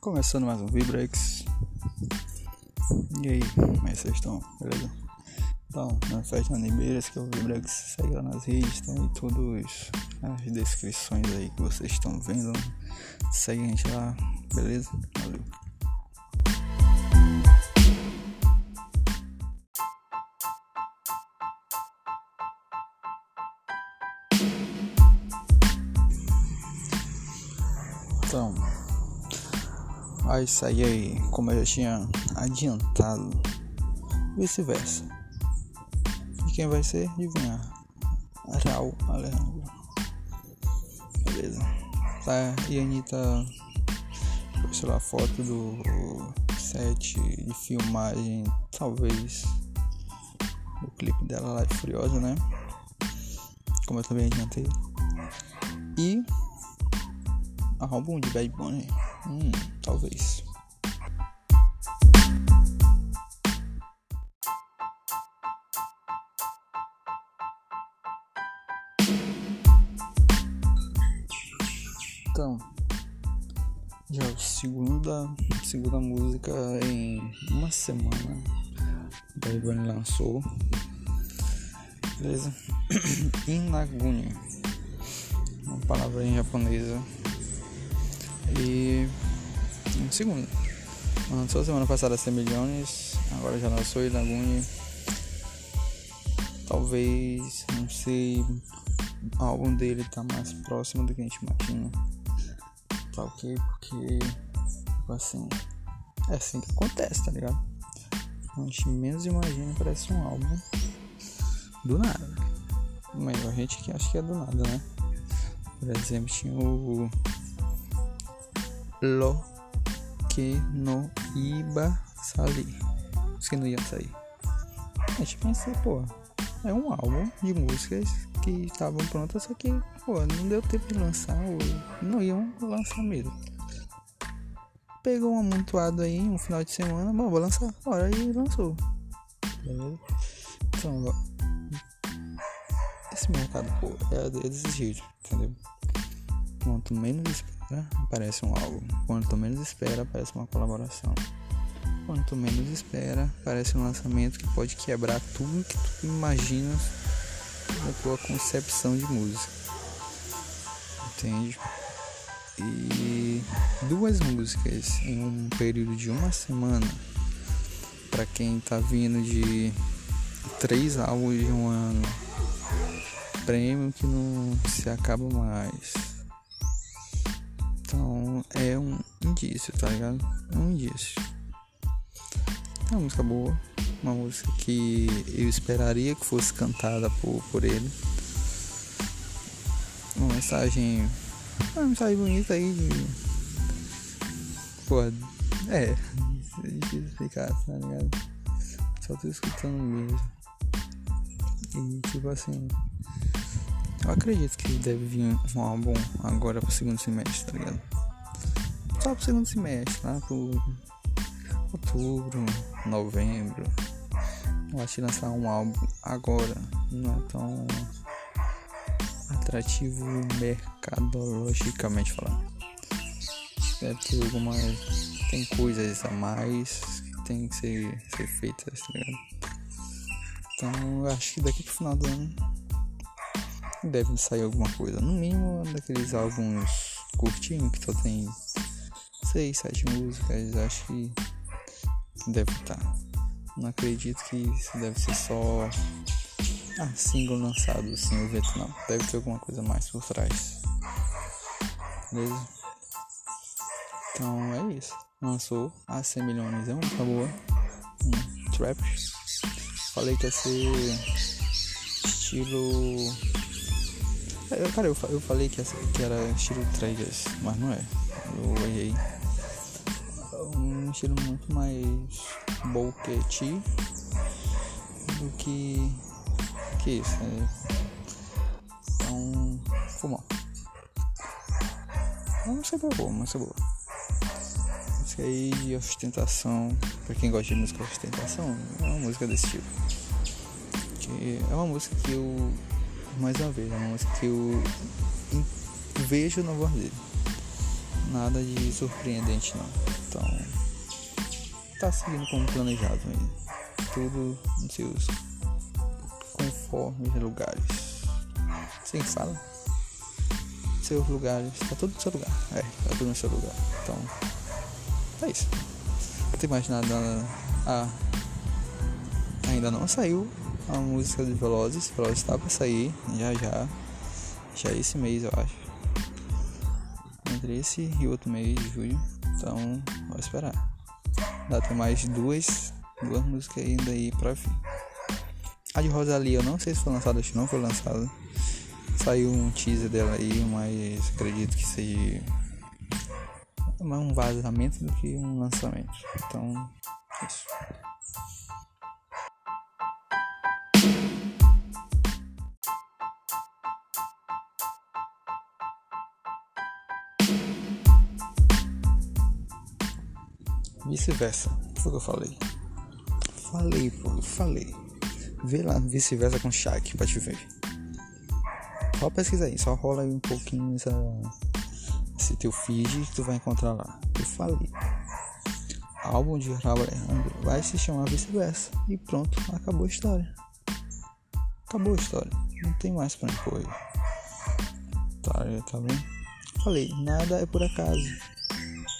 Começando mais um Vibrex. E aí, como é que vocês estão? Beleza? Então, na festa Anibeiras, que é o Vibrex, segue lá nas redes, tem aí todas as descrições aí que vocês estão vendo. Segue a gente lá, beleza? Valeu. Então, vai sair aí, como eu já tinha adiantado, vice-versa. E quem vai ser? Adivinhar. Raul Alejandro. Beleza. Tá, e a Anitta postou a foto do set de filmagem, talvez, do clipe dela lá de Furiosa, né? Como eu também adiantei. E álbum de Bad Bunny? Hum, talvez. Então, já é a segunda, segunda música em uma semana. Bad Bunny lançou. Beleza? Inaguni. Uma palavra em japonesa e segundo. Lançou semana passada 100 milhões, agora já lançou Ilagune. Talvez, não sei, o álbum dele tá mais próximo do que a gente imagina. Tá ok? Porque, tipo assim, é assim que acontece, tá ligado? A gente menos imagina, parece um álbum do nada. Mas a gente que acha que é do nada, né? Por exemplo, tinha o lo que no iba sair. Os que não iam sair. A gente pensei, pô, é um álbum de músicas que estavam prontas, só que, pô, não deu tempo de lançar, ou não iam lançar mesmo. Pegou um amontoado aí, um final de semana, bom, vou lançar, hora e lançou. Então, esse mercado, pô, é desse jeito, entendeu? Quanto menos né? aparece um álbum. Quanto menos espera, aparece uma colaboração. Quanto menos espera, aparece um lançamento que pode quebrar tudo que tu imagina na tua concepção de música. Entende? E duas músicas em um período de uma semana, para quem tá vindo de três álbuns de um ano, prêmio que não se acaba mais é um indício, tá ligado? É um indício. É uma música boa, uma música que eu esperaria que fosse cantada por, por ele. Uma mensagem. Uma mensagem bonita aí de. Pô, é. É difícil explicar, tá ligado? Só tô escutando mesmo. E tipo assim. Eu acredito que deve vir um álbum agora pro segundo semestre, tá ligado? Só pro segundo semestre, lá pro outubro, novembro. Eu acho que lançar um álbum agora não é tão atrativo mercadologicamente falando. Deve ter algumas. Tem coisas a mais que tem que ser, ser feitas, tá ligado? Então eu acho que daqui pro final do ano deve sair alguma coisa. No mínimo daqueles álbuns curtinhos que só tem seis, sete músicas, acho que deve estar. Não acredito que isso deve ser só ah, single lançado assim o evento não. Deve ter alguma coisa mais por trás. Beleza? Então é isso. Lançou a 100 milhões, é uma música boa. Um trap. Falei que ia ser estilo. É, cara, eu, eu falei que, era estilo traders, mas não é. Eu errei um estilo muito mais boquete do que que isso, né? Então, fumar. É uma música boa, uma música boa. Música aí de ostentação, pra quem gosta de música ostentação, é uma música desse tipo. Que é uma música que eu, mais uma vez, é uma música que eu vejo na voz dele. nada de surpreendente não. Tá seguindo como planejado. Tudo nos seus conformes lugares. Sim, fala. Seus lugares. Tá tudo no seu lugar. É, tá tudo no seu lugar. Então. É isso. Não tem mais nada. Ah, ainda não saiu a música dos Velozes. Velozes está pra sair já já. Já esse mês eu acho. Entre esse e outro mês de julho. Então, vou esperar. Ainda tem mais duas, duas músicas ainda aí pra vir. A de Rosalia, eu não sei se foi lançada, acho que não foi lançada. Saiu um teaser dela aí, mas acredito que seja mais um vazamento do que um lançamento. Então, isso. Vice-versa, foi o que eu falei. Falei, pô, falei. Vê lá vice-versa com Shaq pra te ver. Só pesquisa aí, só rola aí um pouquinho essa, esse teu feed que tu vai encontrar lá. Eu falei. Álbum de Raul Alejandro vai se chamar vice-versa. E pronto, acabou a história. Acabou a história. Não tem mais pra impor Tá, tá bem? Falei, nada é por acaso.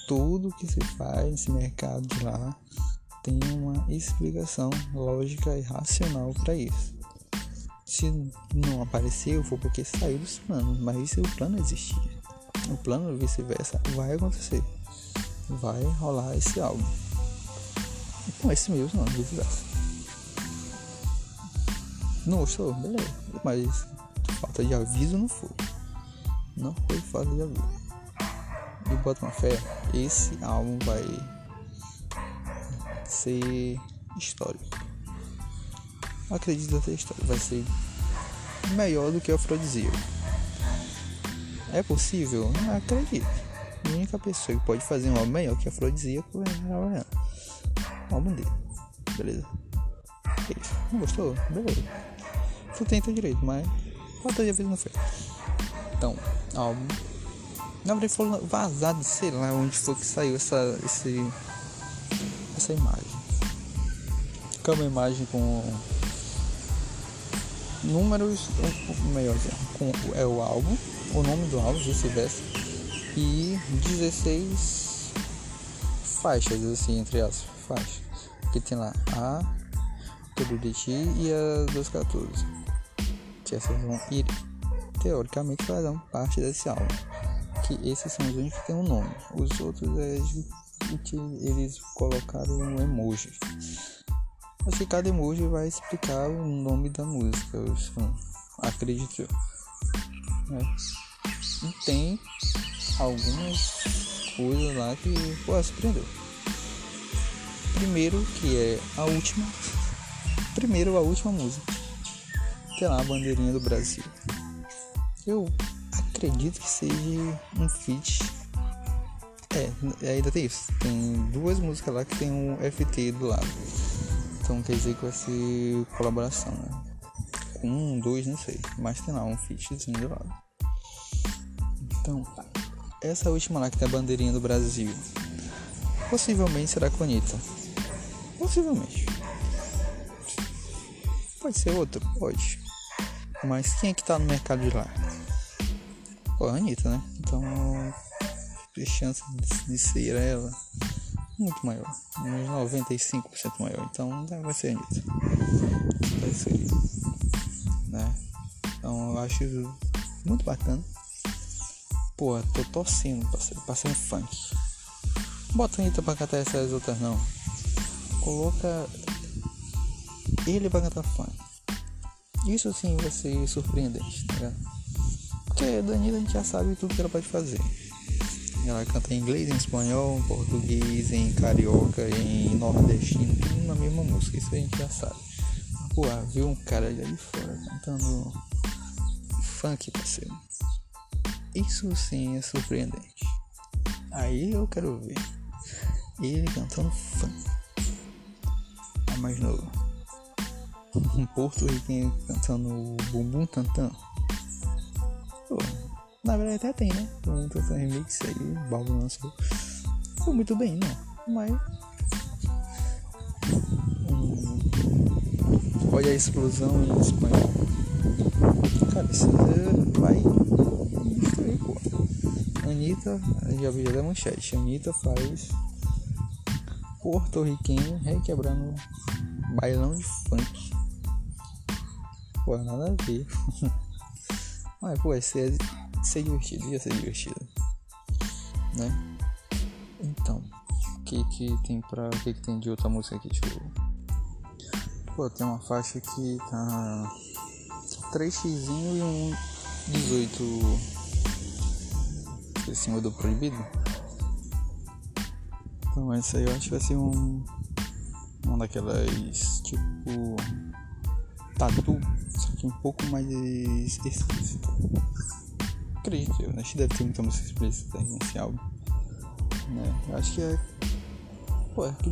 Tudo que se faz nesse mercado lá tem uma explicação lógica e racional para isso. Se não apareceu, foi porque saiu dos planos, mas se o plano existia, o plano vice-versa vai acontecer, vai rolar esse álbum. Com esse mesmo não, vice-versa. Não gostou? Beleza, mas falta de aviso não foi. Não foi falta de aviso. E bota uma fé, esse álbum vai ser histórico. Acredito ser histórico, vai ser melhor do que o afrodisíaco. É possível? Não acredito. A única pessoa que pode fazer um álbum melhor que afrodisíaco é a Havaiana. O álbum dele. Beleza? Não gostou? Beleza. Tu tenta direito, mas de vez não foi. Então, álbum. Na verdade foi vazado, sei lá onde foi que saiu essa, esse, essa imagem. Que é uma imagem com números, melhor com é o álbum, o nome do álbum, vice-versa, e 16 faixas, assim, entre as faixas, que tem lá a Tudo de Ti e a 214, que essas vão ir, teoricamente, fazem parte desse álbum, que esses são os únicos que tem um nome, os outros é que eles colocaram um emoji. Acho que cada emoji vai explicar o nome da música, eu acredito eu. Né? E tem algumas coisas lá que pô, surpreendeu. Primeiro que é a última. Primeiro a última música. Que é lá a bandeirinha do Brasil. Eu acredito que seja um feat. É, ainda tem isso. Tem duas músicas lá que tem um FT do lado. Então quer dizer que vai ser colaboração, né? Um, dois, não sei. Mas tem lá um featzinho do lado. Então, essa última lá que tem a bandeirinha do Brasil. Possivelmente será com Anitta. Possivelmente. Pode ser outro? Pode. Mas quem é que tá no mercado de lá? Pô, a Anitta, né? Então, a chance de ser ela muito maior, uns 95% maior. Então vai ser Anitta. Vai ser. Né? Então eu acho muito bacana. Pô, tô torcendo pra ser, pra ser um funk. Bota Anitta pra cantar essas outras não. Coloca ele pra cantar funk. Isso sim vai ser surpreendente, tá ligado? Porque Danilo a gente já sabe tudo que ela pode fazer. Ela canta em inglês, em espanhol, em português, em carioca, em nordestino, tudo na mesma música, isso a gente já sabe. Pô, viu um cara ali fora cantando funk, parceiro. Isso sim é surpreendente. Aí eu quero ver ele cantando funk. É mais novo. Um porto-riquenho cantando bumbum tantan. Na verdade até tem, né? Um remix aí, Balbo lançou. Foi muito bem, não. Mas. Hum, olha a explosão em espanhol. Cara, isso vai destruir, pô. Anitta, já vi da manchete. Anitta faz porto-riquenho requebrando bailão de funk. Pô, nada a ver. Mas, pô, ia ser, ser divertido, ia ser divertido. Né? Então, o que que tem pra. O que que tem de outra música aqui? Eu. Pô, tem uma faixa que tá. 3x e um 18 em cima do proibido. Então essa aí eu acho que vai ser um. Uma daquelas tipo. Tatu, só que um pouco mais explícita. Acredito eu, né? Acho que deve ter muita música explícita nesse álbum. Né? Eu acho que é. Pô, é que.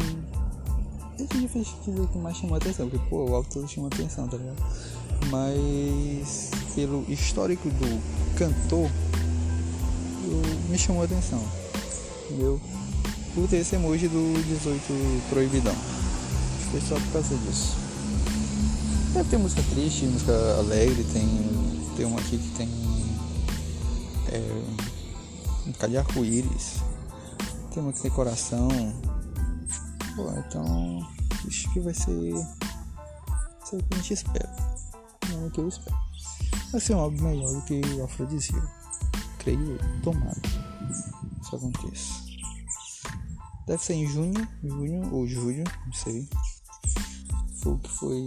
Esse dia fez que mais chamou atenção, porque pô, o álbum todo chamou atenção, tá ligado? Mas pelo histórico do cantor me chamou atenção. Entendeu? por ter esse emoji do 18 proibidão. Foi só por causa disso. Deve ter música triste, música alegre, tem, tem uma aqui que tem é, um bocado de arco-íris, tem uma que tem coração. Pô, então acho que vai ser, ser o que a gente espera. Não é o que eu espero. Vai ser um álbum melhor do que o Afrodisíaco. Creio tomado. Isso aconteça. Deve ser em junho, junho ou julho, não sei. Foi o que foi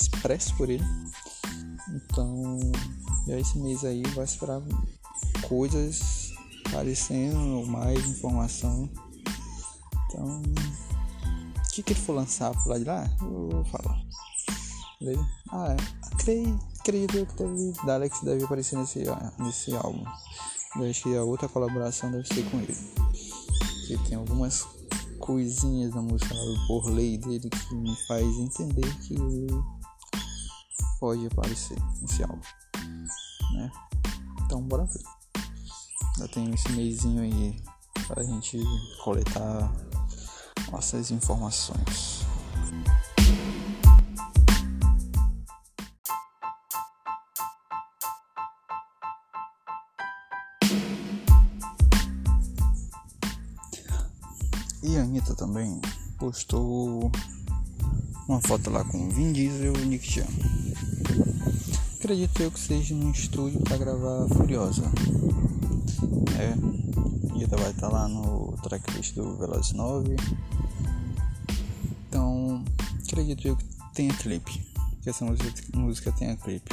expresso por ele. Então, já esse mês aí vai esperar coisas aparecendo, mais informação. Então, o que, que ele for lançar por lá de lá, eu vou falar. Beleza? Ah, creio, creio que deve, Dalex deve aparecer nesse, nesse álbum. Eu acho que a outra colaboração deve ser com ele porque tem algumas coisinhas na música por lei dele que me faz entender que ele pode aparecer nesse álbum, né? Então bora ver. Já tem esse mêsinho aí pra gente coletar nossas informações. E a Anitta também postou uma foto lá com Vin Diesel e Nick Jam. Acredito eu que seja num estúdio para gravar Furiosa. É, Anitta vai estar tá lá no tracklist do Velozes 9. Então, acredito eu que tenha clipe. Que essa música, música tenha clipe.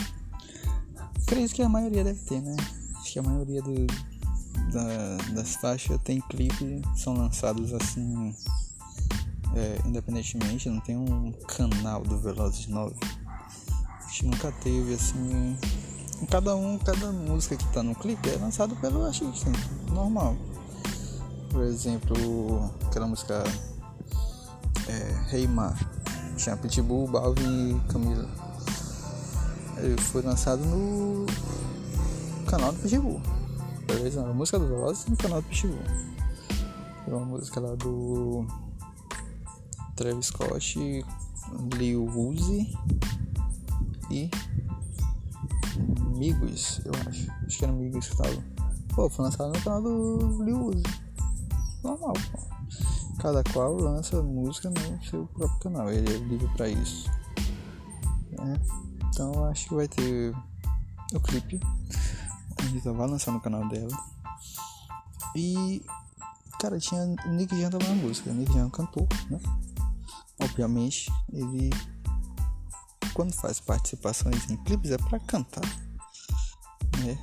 Acredito que a maioria deve ter, né? Acho que a maioria do, da, das faixas tem clipe, são lançados assim é, independentemente, não tem um canal do Velozes 9. Gente nunca teve assim. Cada um, cada música que tá no clipe é lançado pelo artista, normal. Por exemplo, aquela música é, Hey Ma, tinha Pitbull, Balvin e Camila. Ele foi lançado no canal do Pitbull beleza? A música do Velozes no canal do Pitbull. É uma música lá do Travis Scott, Lil Uzi Eu acho. Acho que era Migos que tava. Pô, foi lançado no canal do Lil Uzi. Normal, pô. Cada qual lança música no seu próprio canal. Ele é livre pra isso. É. Então acho que vai ter o clipe Anitta vai lançar no canal dela. E, cara, tinha o Nick Jam tava na música. O Nick Jam cantou, né? Obviamente, ele quando faz participações em clipes é para cantar, né?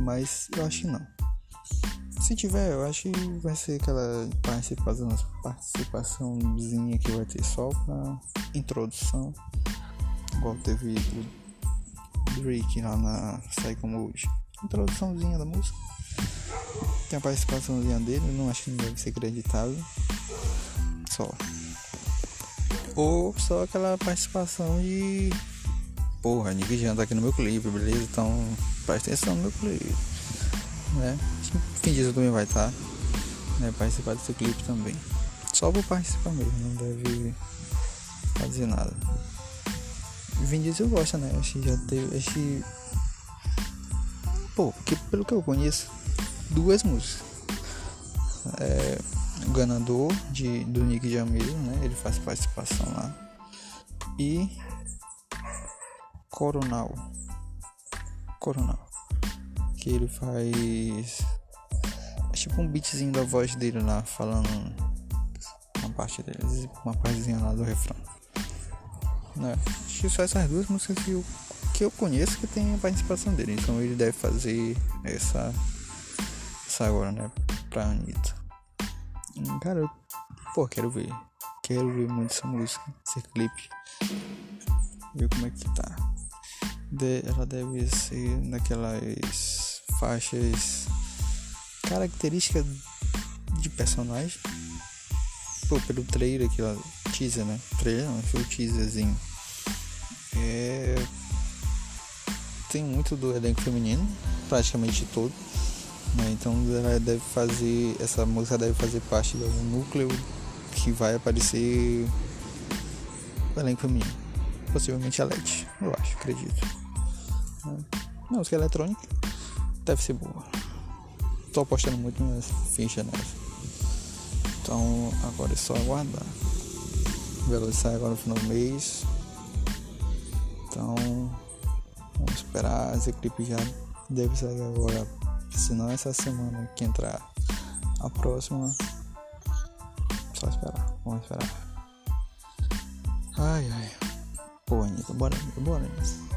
Mas eu acho que não. Se tiver, eu acho que vai ser aquela participação, participaçãozinha que vai ter só pra introdução, igual teve o Drake lá na Psycho Mode introduçãozinha da música. Tem a participaçãozinha dele, não acho que não deve ser acreditado. Só. Ou só aquela participação de porra, Nick Jam tá aqui no meu clipe, beleza? Então presta atenção no meu clipe. Né? Fim disso também vai estar. Tá, né? Participar desse clipe também. Só vou participar mesmo, não deve fazer nada. Vin Diesel gosta, né? Acho que já teve. Acho que. Pô, porque pelo que eu conheço, duas músicas. É, o ganador de, do Nick Jamil, né? Ele faz participação lá. E Coronal. Coronal. Que ele faz. É tipo um beatzinho da voz dele lá, falando uma parte dele, uma partezinha lá do refrão. Né? Acho que só essas duas músicas que eu, que eu conheço que tem a participação dele. Então ele deve fazer essa. Essa agora, né? Pra Anitta. Cara, eu, pô, quero ver. Quero ver muito essa música, esse clipe. Ver como é que tá. De, ela deve ser naquelas faixas características de personagem. Pô, pelo trailer aqui, ó, teaser, né? Trailer não, foi o teaserzinho. É. Tem muito do elenco feminino, praticamente todo. Né? Então ela deve fazer. Essa música deve fazer parte do núcleo que vai aparecer o elenco feminino. Possivelmente a LED, eu acho, acredito. Não, música eletrônica deve ser boa. Tô apostando muito minhas fichas nessa. Então agora é só aguardar. Ela sai agora no final do mês. Então vamos esperar. Esse clipe já deve sair agora se não essa semana que entrar a próxima. Só esperar. Vamos esperar. Ai ai. Pô, Anitta, bora, bora, Anitta.